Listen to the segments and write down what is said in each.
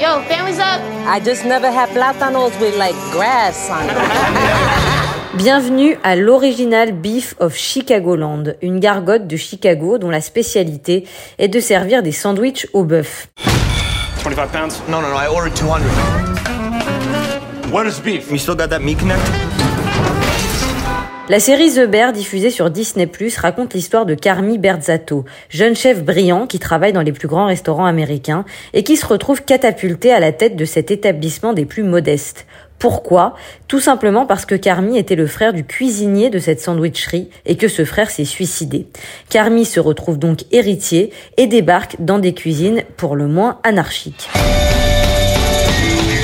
Yo, family's up. I just never had plátanos with like grass on it. Bienvenue à l'original Beef of Chicagoland, une gargote de Chicago dont la spécialité est de servir des sandwichs au bœuf. 25 pounds? No, no, no, I ordered 200. What is beef? You still got that meat connect? La série The Bear, diffusée sur Disney+, raconte l'histoire de Carmi Berzatto, jeune chef brillant qui travaille dans les plus grands restaurants américains et qui se retrouve catapulté à la tête de cet établissement des plus modestes. Pourquoi? Tout simplement parce que Carmi était le frère du cuisinier de cette sandwicherie et que ce frère s'est suicidé. Carmi se retrouve donc héritier et débarque dans des cuisines pour le moins anarchiques.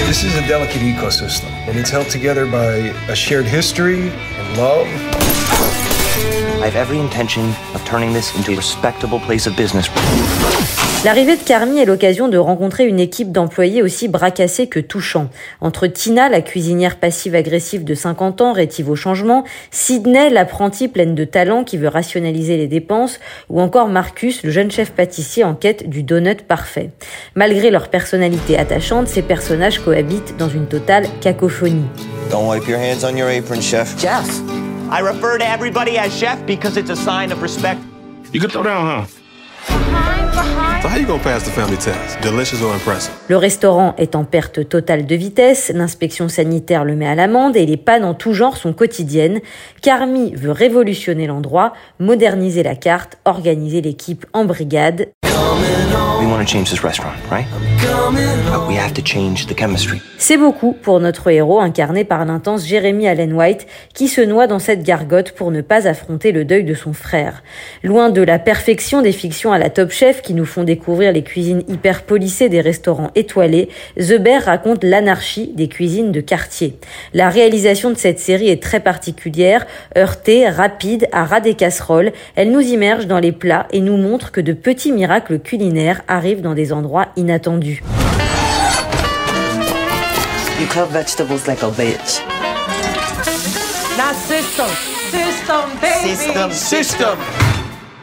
This is a delicate ecosystem, and it's held together by a shared history and love. I have every intention of turning this into a respectable place of business. L'arrivée de Carmi est l'occasion de rencontrer une équipe d'employés aussi bracassés que touchants. Entre Tina, la cuisinière passive-agressive de 50 ans, rétive au changement, Sydney, l'apprentie pleine de talent qui veut rationaliser les dépenses, ou encore Marcus, le jeune chef pâtissier en quête du donut parfait. Malgré leur personnalité attachante, ces personnages cohabitent dans une totale cacophonie. Don't wipe your hands on your apron, chef. Jeff. I refer to everybody as chef because it's a sign of respect. You can throw down, huh? So how you gonna pass the family test? Delicious or impressive? Le restaurant est en perte totale de vitesse, l'inspection sanitaire le met à l'amende et les pannes en tout genre sont quotidiennes. Carmi veut révolutionner l'endroit, moderniser la carte, organiser l'équipe en brigade. We want to change this restaurant, right? But we have to change the chemistry. C'est beaucoup pour notre héros incarné par l'intense Jeremy Allen White qui se noie dans cette gargote pour ne pas affronter le deuil de son frère. Loin de la perfection des fictions à la Top Chef qui nous font découvrir les cuisines hyper polissées des restaurants étoilés, The Bear raconte l'anarchie des cuisines de quartier. La réalisation de cette série est très particulière, heurtée, rapide, à ras des casseroles. Elle nous immerge dans les plats et nous montre que de petits miracles culinaires arrivent dans des endroits inattendus. You cut vegetables like a bitch. Not system. System, baby. System.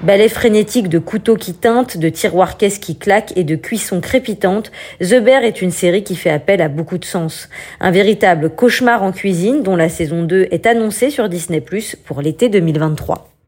Ballet frénétique de couteaux qui teintent, de tiroirs caisses qui claquent et de cuissons crépitantes, The Bear est une série qui fait appel à beaucoup de sens. Un véritable cauchemar en cuisine dont la saison 2 est annoncée sur Disney+, pour l'été 2023.